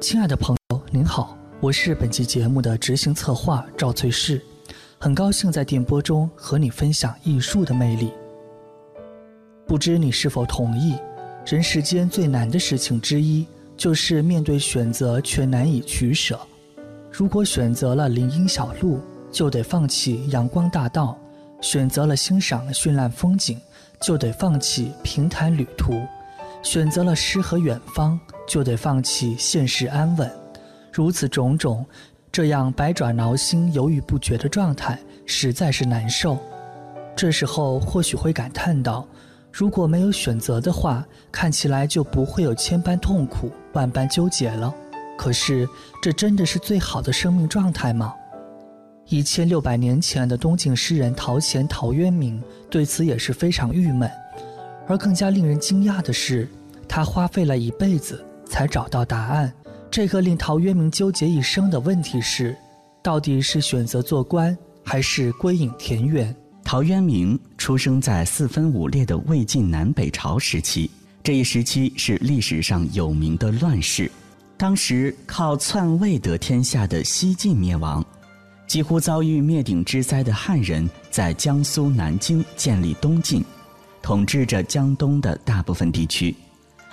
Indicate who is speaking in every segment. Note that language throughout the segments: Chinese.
Speaker 1: 亲爱的朋友，您好，我是本期节目的执行策划赵翠氏，很高兴在电波中和你分享艺术的魅力。不知你是否同意，人世间最难的事情之一，就是面对选择却难以取舍。如果选择了林荫小路，就得放弃阳光大道；选择了欣赏绚烂风景，就得放弃平坦旅途；选择了诗和远方，就得放弃现实安稳。如此种种，这样百爪挠心、犹豫不决的状态，实在是难受。这时候或许会感叹道：“如果没有选择的话，看起来就不会有千般痛苦、万般纠结了。可是，这真的是最好的生命状态吗？”一千六百年前的东晋诗人陶潜、陶渊明对此也是非常郁闷，而更加令人惊讶的是，他花费了一辈子才找到答案。这个令陶渊明纠结一生的问题是：到底是选择做官，还是归隐田园？
Speaker 2: 陶渊明出生在四分五裂的魏晋南北朝时期，这一时期是历史上有名的乱世。当时靠篡位得天下的西晋灭亡。几乎遭遇灭顶之灾的汉人，在江苏南京建立东晋，统治着江东的大部分地区，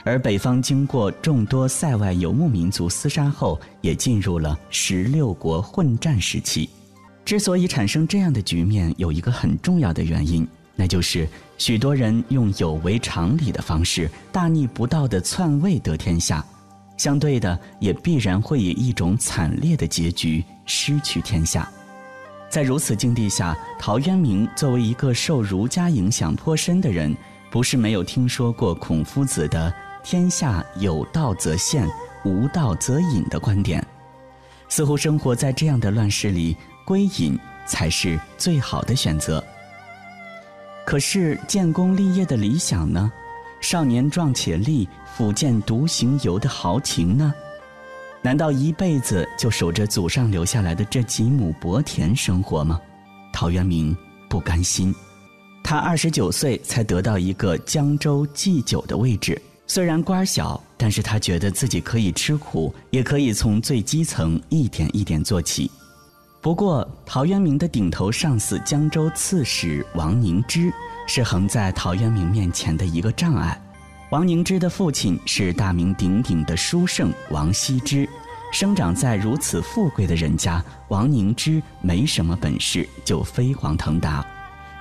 Speaker 2: 而北方经过众多塞外游牧民族厮杀后，也进入了十六国混战时期。之所以产生这样的局面，有一个很重要的原因，那就是许多人用有违常理的方式，大逆不道的篡位得天下。相对的，也必然会以一种惨烈的结局失去天下。在如此境地下，陶渊明作为一个受儒家影响颇深的人，不是没有听说过孔夫子的“天下有道则现，无道则隐”的观点。似乎生活在这样的乱世里，归隐才是最好的选择。可是建功立业的理想呢？少年壮且力，抚剑独行游的豪情呢？难道一辈子就守着祖上留下来的这几亩薄田生活吗？陶渊明不甘心，他二十九岁才得到一个江州祭酒的位置，虽然官小，但是他觉得自己可以吃苦，也可以从最基层一点一点做起。不过，陶渊明的顶头上司江州刺史王凝之。是横在陶渊明面前的一个障碍。王凝之的父亲是大名鼎鼎的书圣王羲之，生长在如此富贵的人家，王凝之没什么本事就飞黄腾达，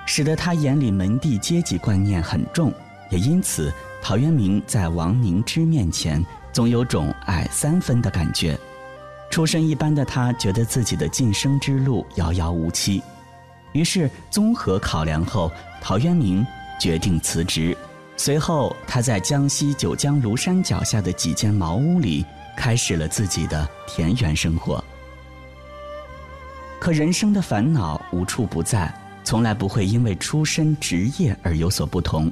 Speaker 2: 使得他眼里门第阶级观念很重，也因此陶渊明在王凝之面前总有种矮三分的感觉。出身一般的他，觉得自己的晋升之路遥遥无期。于是，综合考量后，陶渊明决定辞职。随后，他在江西九江庐山脚下的几间茅屋里，开始了自己的田园生活。可人生的烦恼无处不在，从来不会因为出身职业而有所不同。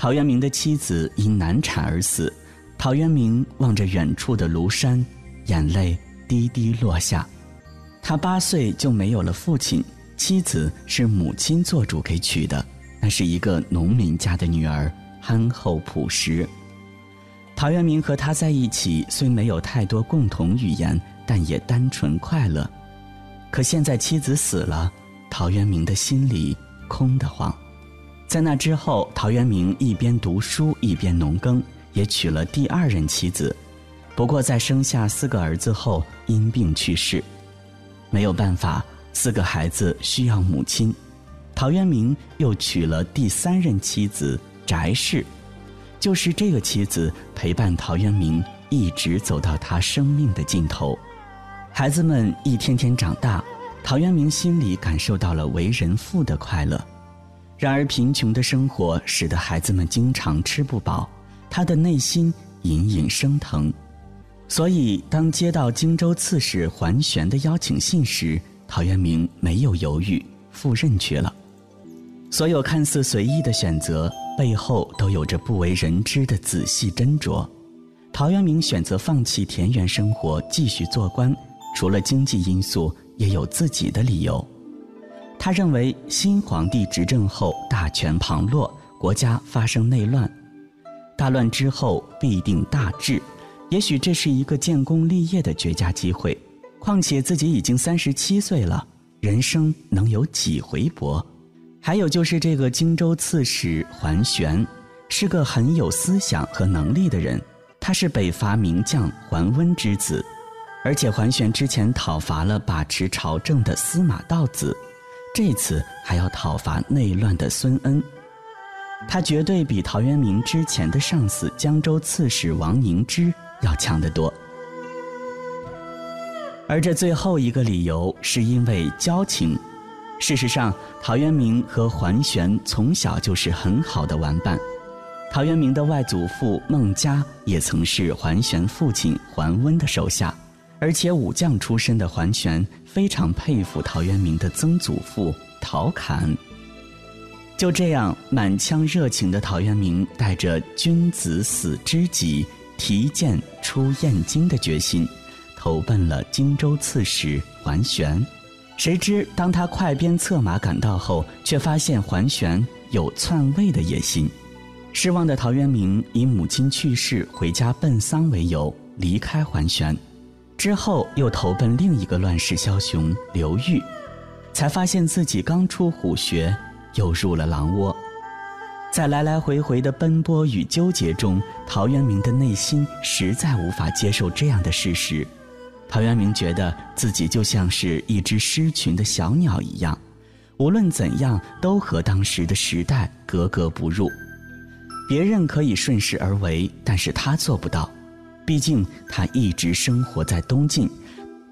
Speaker 2: 陶渊明的妻子因难产而死，陶渊明望着远处的庐山，眼泪滴滴落下。他八岁就没有了父亲。妻子是母亲做主给娶的，那是一个农民家的女儿，憨厚朴实。陶渊明和她在一起，虽没有太多共同语言，但也单纯快乐。可现在妻子死了，陶渊明的心里空得慌。在那之后，陶渊明一边读书一边农耕，也娶了第二任妻子。不过在生下四个儿子后，因病去世，没有办法。四个孩子需要母亲，陶渊明又娶了第三任妻子翟氏，就是这个妻子陪伴陶渊明一直走到他生命的尽头。孩子们一天天长大，陶渊明心里感受到了为人父的快乐。然而贫穷的生活使得孩子们经常吃不饱，他的内心隐隐生疼。所以当接到荆州刺史桓玄的邀请信时，陶渊明没有犹豫，赴任去了。所有看似随意的选择背后，都有着不为人知的仔细斟酌。陶渊明选择放弃田园生活，继续做官，除了经济因素，也有自己的理由。他认为，新皇帝执政后，大权旁落，国家发生内乱，大乱之后必定大治，也许这是一个建功立业的绝佳机会。况且自己已经三十七岁了，人生能有几回搏？还有就是这个荆州刺史桓玄，是个很有思想和能力的人。他是北伐名将桓温之子，而且桓玄之前讨伐了把持朝政的司马道子，这次还要讨伐内乱的孙恩。他绝对比陶渊明之前的上司江州刺史王凝之要强得多。而这最后一个理由是因为交情。事实上，陶渊明和桓玄从小就是很好的玩伴。陶渊明的外祖父孟嘉也曾是桓玄父亲桓温的手下，而且武将出身的桓玄非常佩服陶渊明的曾祖父陶侃。就这样，满腔热情的陶渊明带着“君子死知己，提剑出燕京”的决心，投奔了荆州刺史桓玄。谁知，当他快鞭策马赶到后，却发现桓玄有篡位的野心。失望的陶渊明以母亲去世、回家奔丧为由离开桓玄，之后又投奔另一个乱世枭雄刘裕，才发现自己刚出虎穴，又入了狼窝。在来来回回的奔波与纠结中，陶渊明的内心实在无法接受这样的事实。陶渊明觉得自己就像是一只失群的小鸟一样，无论怎样都和当时的时代格格不入。别人可以顺势而为，但是他做不到。毕竟他一直生活在东晋，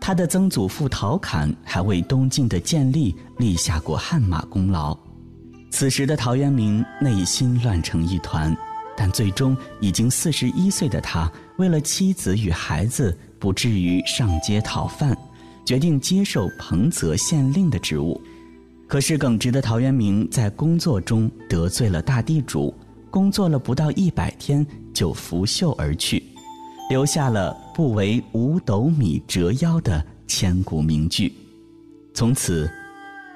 Speaker 2: 他的曾祖父陶侃还为东晋的建立立下过汗马功劳。此时的陶渊明内心乱成一团，但最终已经四十一岁的他，为了妻子与孩子。不至于上街讨饭，决定接受彭泽县令的职务。可是耿直的陶渊明在工作中得罪了大地主，工作了不到一百天就拂袖而去，留下了“不为五斗米折腰”的千古名句。从此，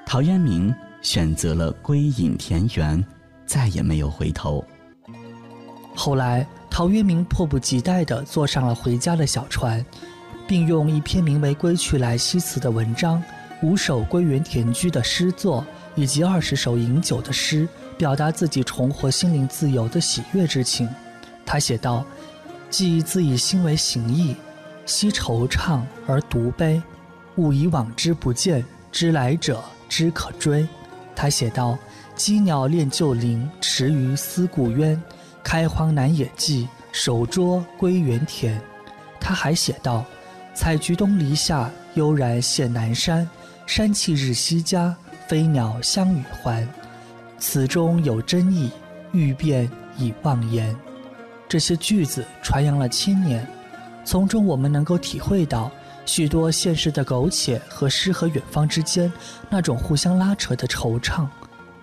Speaker 2: 陶渊明选择了归隐田园，再也没有回头。
Speaker 1: 后来。陶渊明迫不及待地坐上了回家的小船，并用一篇名为《归去来兮辞》的文章、五首归园田居的诗作以及二十首饮酒的诗，表达自己重获心灵自由的喜悦之情。他写道：“既自以心为形役，惜惆怅而独悲，勿以往之不见，知来者之可追。”他写道：“羁鸟恋旧林，池鱼思故渊。”开荒南野际，守拙归园田。他还写道：“采菊东篱下，悠然见南山。山气日夕佳，飞鸟相与还。此中有真意，欲辨已忘言。”这些句子传扬了千年，从中我们能够体会到许多现实的苟且和诗和远方之间那种互相拉扯的惆怅。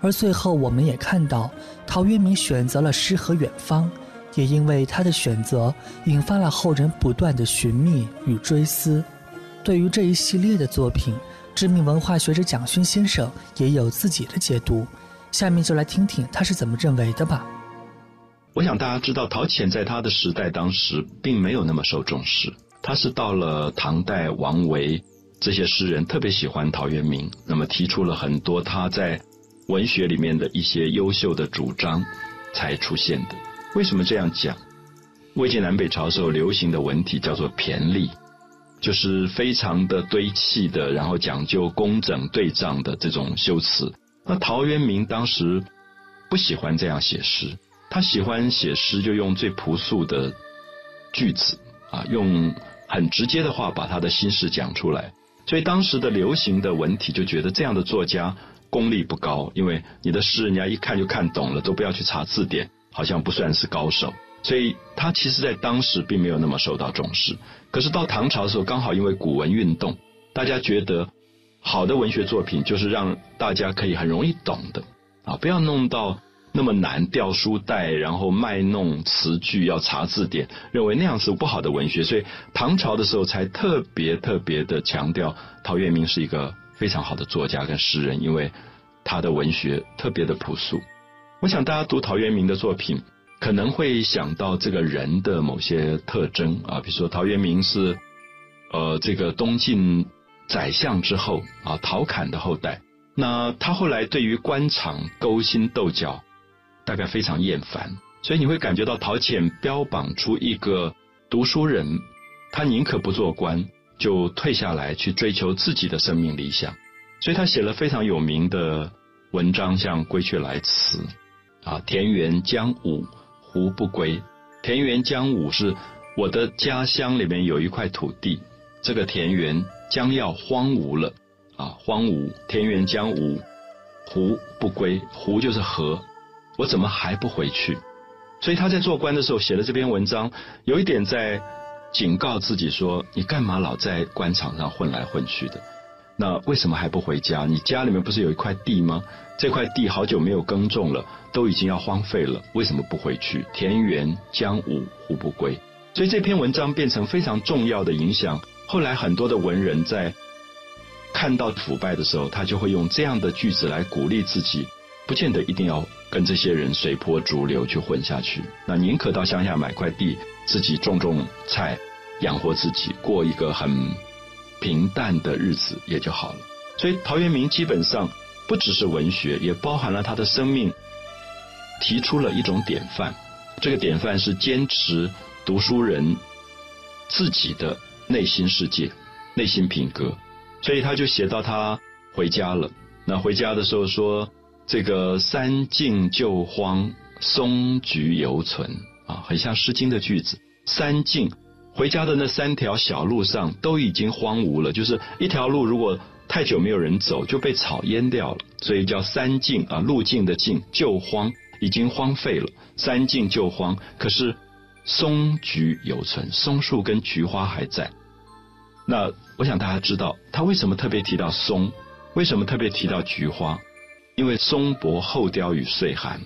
Speaker 1: 而最后，我们也看到，陶渊明选择了诗和远方，也因为他的选择，引发了后人不断的寻觅与追思。对于这一系列的作品，知名文化学者蒋勋先生也有自己的解读。下面就来听听他是怎么认为的吧。
Speaker 3: 我想大家知道，陶潜在他的时代当时并没有那么受重视，他是到了唐代，王维这些诗人特别喜欢陶渊明，那么提出了很多他在。文学里面的一些优秀的主张才出现的。为什么这样讲？魏晋南北朝时候流行的文体叫做骈俪，就是非常的堆砌的，然后讲究工整对仗的这种修辞。那陶渊明当时不喜欢这样写诗，他喜欢写诗就用最朴素的句子啊，用很直接的话把他的心事讲出来。所以当时的流行的文体就觉得这样的作家。功力不高，因为你的诗人家一看就看懂了，都不要去查字典，好像不算是高手。所以他其实在当时并没有那么受到重视。可是到唐朝的时候，刚好因为古文运动，大家觉得好的文学作品就是让大家可以很容易懂的啊，不要弄到那么难，掉书袋，然后卖弄词句，要查字典，认为那样是不好的文学。所以唐朝的时候才特别特别的强调陶渊明是一个。非常好的作家跟诗人，因为他的文学特别的朴素。我想大家读陶渊明的作品，可能会想到这个人的某些特征啊，比如说陶渊明是呃这个东晋宰相之后啊陶侃的后代，那他后来对于官场勾心斗角大概非常厌烦，所以你会感觉到陶潜标榜出一个读书人，他宁可不做官，就退下来去追求自己的生命理想，所以他写了非常有名的文章，像《归去来辞》啊，田园将芜。胡不归？田园将芜是我的家乡里面有一块土地，这个田园将要荒芜了啊！荒芜，田园将芜，胡不归？胡就是河，我怎么还不回去？所以他在做官的时候写了这篇文章，有一点在警告自己说：你干嘛老在官场上混来混去的？那为什么还不回家？你家里面不是有一块地吗？这块地好久没有耕种了，都已经要荒废了，为什么不回去？田园将芜，胡不归？所以这篇文章变成非常重要的影响。后来很多的文人在看到腐败的时候，他就会用这样的句子来鼓励自己，不见得一定要跟这些人随波逐流去混下去。那宁可到乡下买块地，自己种种菜，养活自己，过一个很。平淡的日子也就好了。所以陶渊明基本上不只是文学，也包含了他的生命，提出了一种典范。这个典范是坚持读书人自己的内心世界、内心品格。所以他就写到他回家了。那回家的时候说：“这个三径旧荒，松菊犹存。”啊，很像《诗经》的句子。三径。回家的那三条小路上都已经荒芜了，就是一条路如果太久没有人走，就被草淹掉了，所以叫三径啊，路径的径，旧荒已经荒废了，三径旧荒。可是松菊犹存，松树跟菊花还在。那我想大家知道，他为什么特别提到松？为什么特别提到菊花？因为松柏厚凋与岁寒，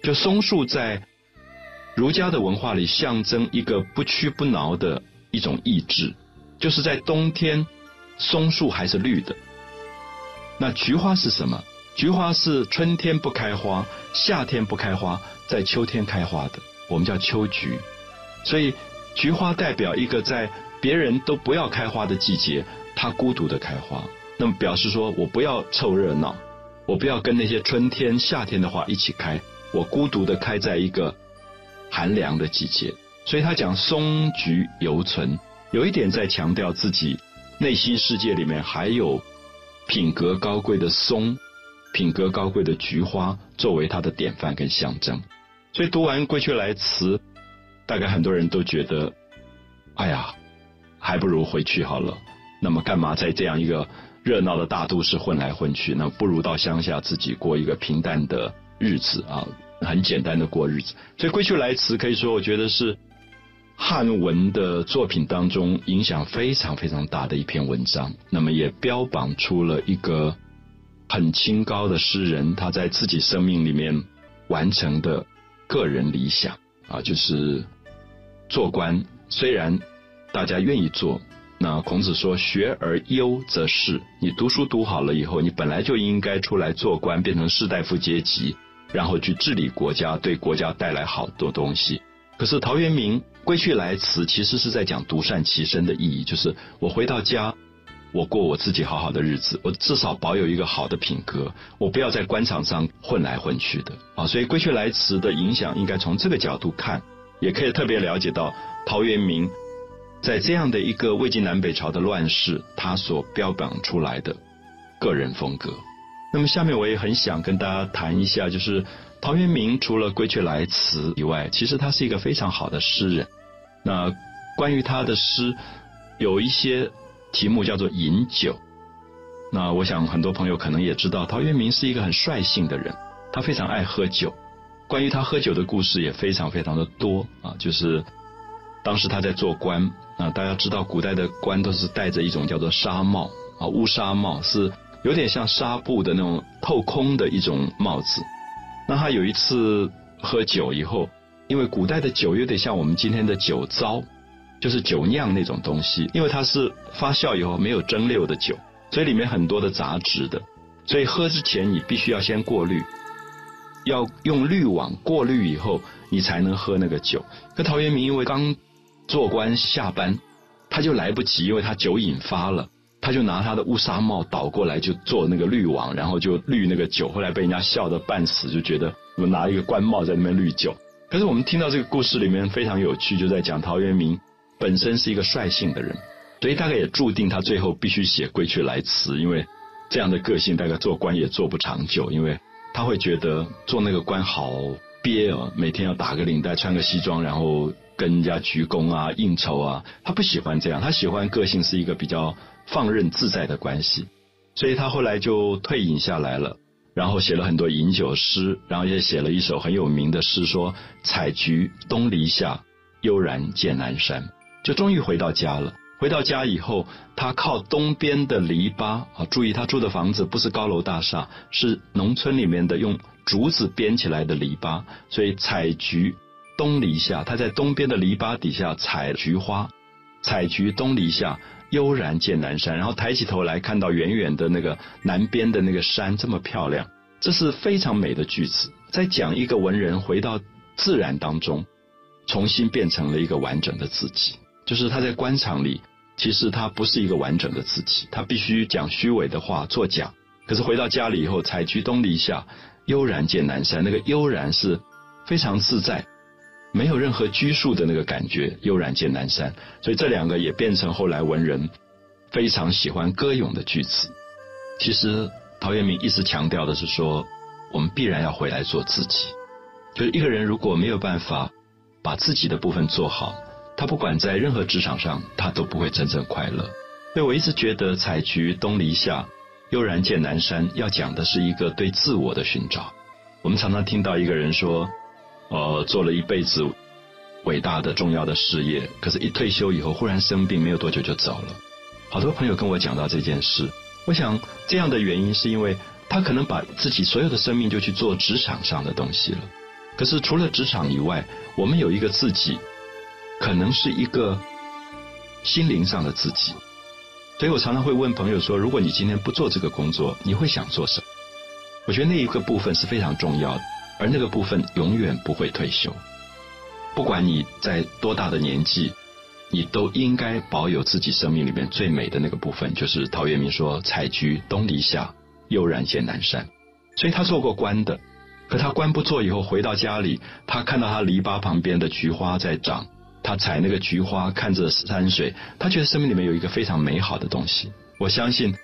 Speaker 3: 就松树在。儒家的文化里象征一个不屈不挠的一种意志，就是在冬天，松树还是绿的。那菊花是什么？菊花是春天不开花，夏天不开花，在秋天开花的，我们叫秋菊。所以菊花代表一个在别人都不要开花的季节，它孤独的开花。那么表示说我不要凑热闹，我不要跟那些春天、夏天的花一起开，我孤独的开在一个。寒凉的季节，所以他讲松菊犹存，有一点在强调自己内心世界里面还有品格高贵的松，品格高贵的菊花作为他的典范跟象征。所以读完《归去来辞》，大概很多人都觉得，哎呀，还不如回去好了。那么干嘛在这样一个热闹的大都市混来混去？那不如到乡下自己过一个平淡的日子啊。很简单的过日子，所以《归去来辞》可以说，我觉得是汉文的作品当中影响非常非常大的一篇文章。那么也标榜出了一个很清高的诗人，他在自己生命里面完成的个人理想啊，就是做官。虽然大家愿意做，那孔子说：“学而优则仕。”你读书读好了以后，你本来就应该出来做官，变成士大夫阶级。然后去治理国家，对国家带来好多东西。可是陶渊明归去来辞，其实是在讲独善其身的意义，就是我回到家，我过我自己好好的日子，我至少保有一个好的品格，我不要在官场上混来混去的啊。所以归去来辞的影响，应该从这个角度看，也可以特别了解到陶渊明在这样的一个魏晋南北朝的乱世，他所标榜出来的个人风格。那么下面我也很想跟大家谈一下，就是陶渊明除了《归去来辞》以外，其实他是一个非常好的诗人。那关于他的诗，有一些题目叫做饮酒。那我想很多朋友可能也知道，陶渊明是一个很率性的人，他非常爱喝酒。关于他喝酒的故事也非常非常的多啊，就是当时他在做官啊，大家知道古代的官都是戴着一种叫做纱帽啊，乌纱帽是。有点像纱布的那种透空的一种帽子。那他有一次喝酒以后，因为古代的酒有点像我们今天的酒糟，就是酒酿那种东西。因为它是发酵以后没有蒸馏的酒，所以里面很多的杂质的，所以喝之前你必须要先过滤。要用滤网过滤以后，你才能喝那个酒。可陶渊明因为刚做官下班，他就来不及，因为他酒瘾发了，他就拿他的乌纱帽倒过来就做那个滤网，然后就滤那个酒。后来被人家笑得半死，就觉得我拿一个官帽在那边滤酒。可是我们听到这个故事里面非常有趣，就在讲陶渊明本身是一个率性的人，所以大概也注定他最后必须写《归去来辞》，因为这样的个性大概做官也做不长久，因为他会觉得做那个官好憋哦，每天要打个领带，穿个西装，然后跟人家鞠躬啊、应酬啊，他不喜欢这样，他喜欢个性是一个比较放任自在的关系，所以他后来就退隐下来了。然后写了很多饮酒诗，然后也写了一首很有名的诗，说“采菊东篱下，悠然见南山”。就终于回到家了。回到家以后，他靠东边的篱笆啊，注意他住的房子不是高楼大厦，是农村里面的用竹子编起来的篱笆，所以“采菊东篱下”，他在东边的篱笆底下采菊花，“采菊东篱下”。悠然见南山，然后抬起头来看到远远的那个南边的那个山这么漂亮，这是非常美的句子，在讲一个文人回到自然当中，重新变成了一个完整的自己。就是他在官场里，其实他不是一个完整的自己，他必须讲虚伪的话，作假。可是回到家里以后，采菊东篱下，悠然见南山，那个悠然是非常自在。没有任何拘束的那个感觉，悠然见南山，所以这两个也变成后来文人非常喜欢歌咏的句子。其实陶渊明一直强调的是说，我们必然要回来做自己。就是一个人如果没有办法把自己的部分做好，他不管在任何职场上，他都不会真正快乐。所以我一直觉得“采菊东篱下，悠然见南山”要讲的是一个对自我的寻找。我们常常听到一个人说。呃，做了一辈子伟大的、重要的事业，可是，一退休以后忽然生病，没有多久就走了。好多朋友跟我讲到这件事，我想这样的原因是因为他可能把自己所有的生命就去做职场上的东西了。可是，除了职场以外，我们有一个自己，可能是一个心灵上的自己。所以我常常会问朋友说：如果你今天不做这个工作，你会想做什么？我觉得那一个部分是非常重要的。而那个部分永远不会退休，不管你在多大的年纪，你都应该保有自己生命里面最美的那个部分。就是陶渊明说：“采菊东篱下，悠然见南山。”所以他做过官的，可他官不做以后回到家里，他看到他篱笆旁边的菊花在长，他采那个菊花，看着山水，他觉得生命里面有一个非常美好的东西。我相信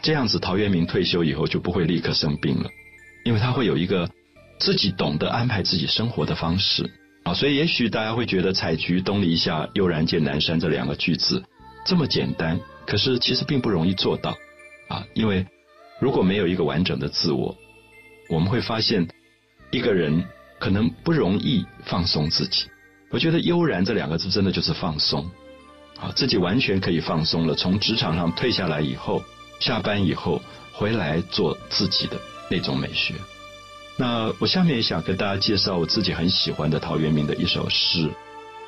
Speaker 3: 这样子，陶渊明退休以后就不会立刻生病了，因为他会有一个。自己懂得安排自己生活的方式啊，所以也许大家会觉得“采菊东篱下，悠然见南山”这两个句子这么简单，可是其实并不容易做到啊。因为如果没有一个完整的自我，我们会发现一个人可能不容易放松自己。我觉得“悠然”这两个字真的就是放松啊，自己完全可以放松了。从职场上退下来以后，下班以后回来做自己的那种美学。那我下面也想跟大家介绍我自己很喜欢的陶渊明的一首诗。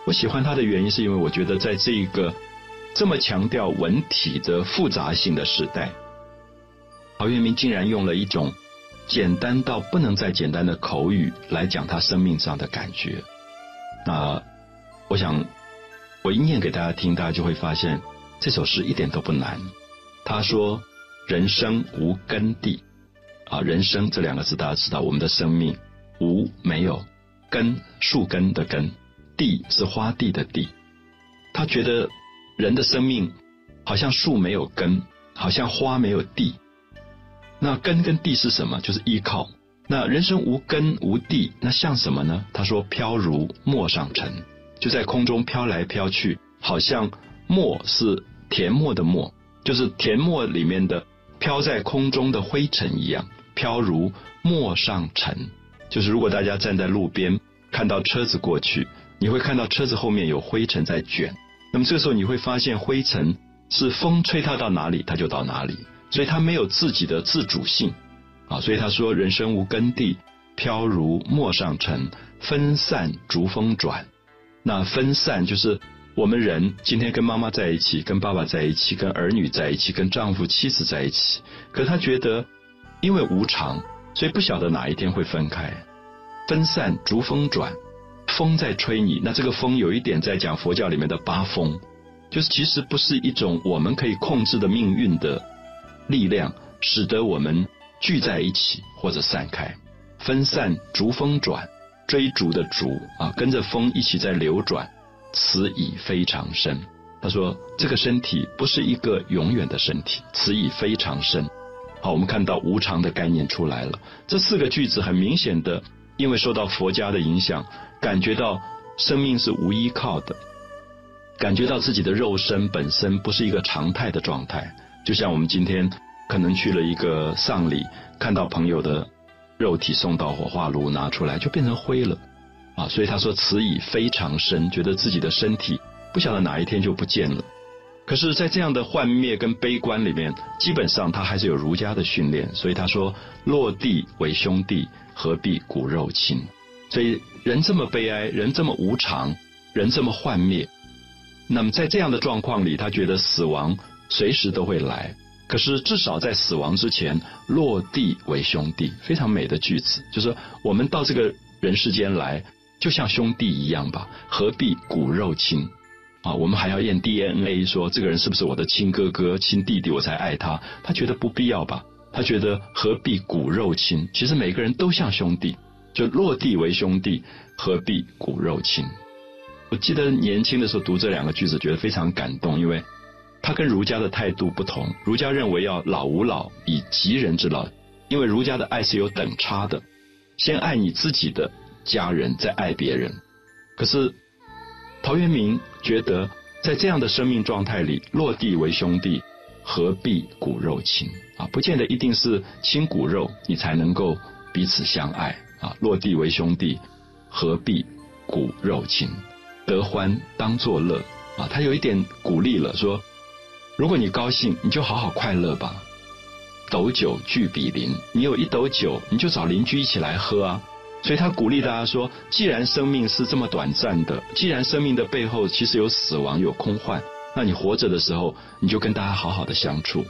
Speaker 3: 我喜欢他的原因是因为我觉得在这一个这么强调文体的复杂性的时代，陶渊明竟然用了一种简单到不能再简单的口语来讲他生命上的感觉。那我想我一念给大家听，大家就会发现这首诗一点都不难。他说：“人生无根蒂。”啊，人生这两个字大家知道，我们的生命无没有根，树根的根，地是花地的地。他觉得人的生命好像树没有根，好像花没有地。那根跟地是什么？就是依靠。那人生无根无地，那像什么呢？他说飘如陌上尘，就在空中飘来飘去，好像墨是田墨的墨，就是田墨里面的飘在空中的灰尘一样。飘如陌上尘，就是如果大家站在路边看到车子过去，你会看到车子后面有灰尘在卷。那么这时候你会发现，灰尘是风吹它到哪里，它就到哪里，所以它没有自己的自主性啊。所以他说：“人生无根蒂，飘如陌上尘，分散逐风转。”那分散就是我们人今天跟妈妈在一起，跟爸爸在一起，跟儿女在一起，跟丈夫妻子在一起，可他觉得。因为无常，所以不晓得哪一天会分开。分散逐风转，风在吹你，那这个风有一点在讲佛教里面的八风，就是其实不是一种我们可以控制的命运的力量，使得我们聚在一起或者散开。分散逐风转，追逐的逐啊，跟着风一起在流转，此已非常深。他说这个身体不是一个永远的身体，此已非常深。好，我们看到无常的概念出来了。这四个句子很明显的。因为受到佛家的影响，感觉到生命是无依靠的，感觉到自己的肉身本身不是一个常态的状态。就像我们今天可能去了一个丧礼，看到朋友的肉体送到火化炉拿出来就变成灰了，啊，所以他说此已非常深，觉得自己的身体不晓得哪一天就不见了。可是，在这样的幻灭跟悲观里面，基本上他还是有儒家的训练，所以他说落地为兄弟。何必骨肉亲？所以人这么悲哀，人这么无常，人这么幻灭。那么在这样的状况里，他觉得死亡随时都会来。可是至少在死亡之前，落地为兄弟，非常美的句子。就是说我们到这个人世间来，就像兄弟一样吧？何必骨肉亲？啊，我们还要验 DNA，说这个人是不是我的亲哥哥、亲弟弟，我才爱他？他觉得不必要吧？他觉得何必骨肉亲？其实每个人都像兄弟，就落地为兄弟，何必骨肉亲？我记得年轻的时候读这两个句子，觉得非常感动，因为他跟儒家的态度不同。儒家认为要老吾老以及人之老，因为儒家的爱是有等差的，先爱你自己的家人，再爱别人。可是陶渊明觉得，在这样的生命状态里，落地为兄弟。何必骨肉亲啊？不见得一定是亲骨肉，你才能够彼此相爱啊。落地为兄弟，何必骨肉亲？得欢当作乐啊。他有一点鼓励了，说：如果你高兴，你就好好快乐吧。斗酒聚比邻，你有一斗酒，你就找邻居一起来喝啊。所以他鼓励大家说：既然生命是这么短暂的，既然生命的背后其实有死亡，有空幻。那你活着的时候，你就跟大家好好的相处，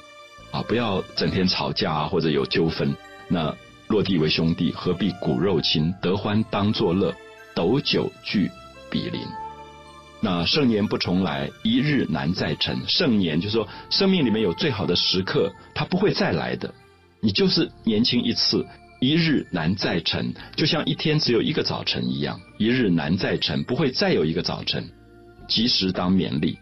Speaker 3: 啊，不要整天吵架啊，或者有纠纷。那落地为兄弟，何必骨肉亲？得欢当作乐，斗酒聚比邻。那盛年不重来，一日难再晨。盛年就是说，生命里面有最好的时刻，它不会再来的。你就是年轻一次，一日难再晨，就像一天只有一个早晨一样，一日难再晨，不会再有一个早晨。及时当勉励。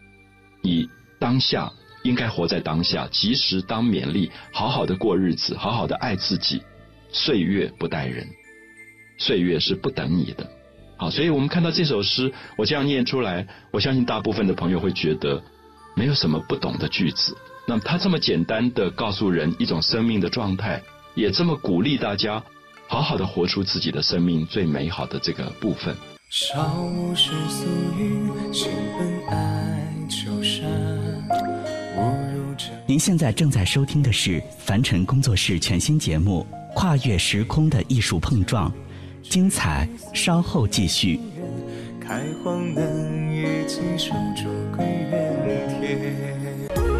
Speaker 3: 你当下应该活在当下，及时当勉励，好好的过日子，好好的爱自己。岁月不待人，岁月是不等你的。好，所以我们看到这首诗，我这样念出来，我相信大部分的朋友会觉得没有什么不懂的句子。那么他这么简单的告诉人一种生命的状态，也这么鼓励大家好好的活出自己的生命最美好的这个部分。少世俗语，心
Speaker 4: 本爱。您现在正在收听的是凡尘工作室全新节目《跨越时空的艺术碰撞》，精彩稍后继续。开荒能与守住归园田。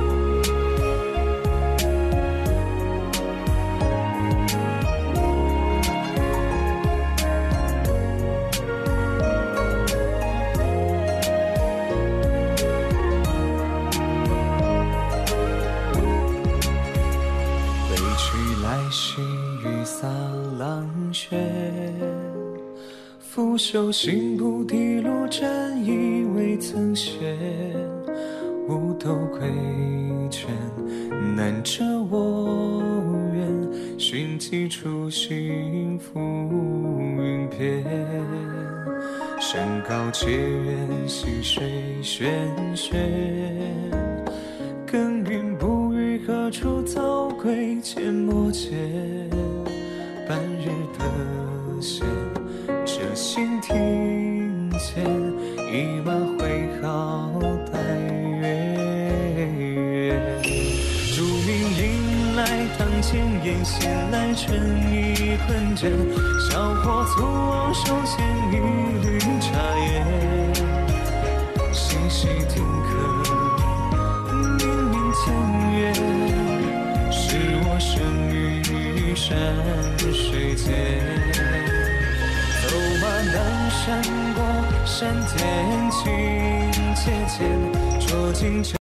Speaker 4: 拂袖行不滴落，沾衣未曾歇。无头归卷，难遮我愿。寻几处心浮云边。山高且远，溪水喧喧。耕耘不语，何处早归？阡陌间，春意困倦。小伙粗往手牵一缕茶烟，细细听客，年年千月，是我生于山水。间。走马南山过山涧，清切切，捉金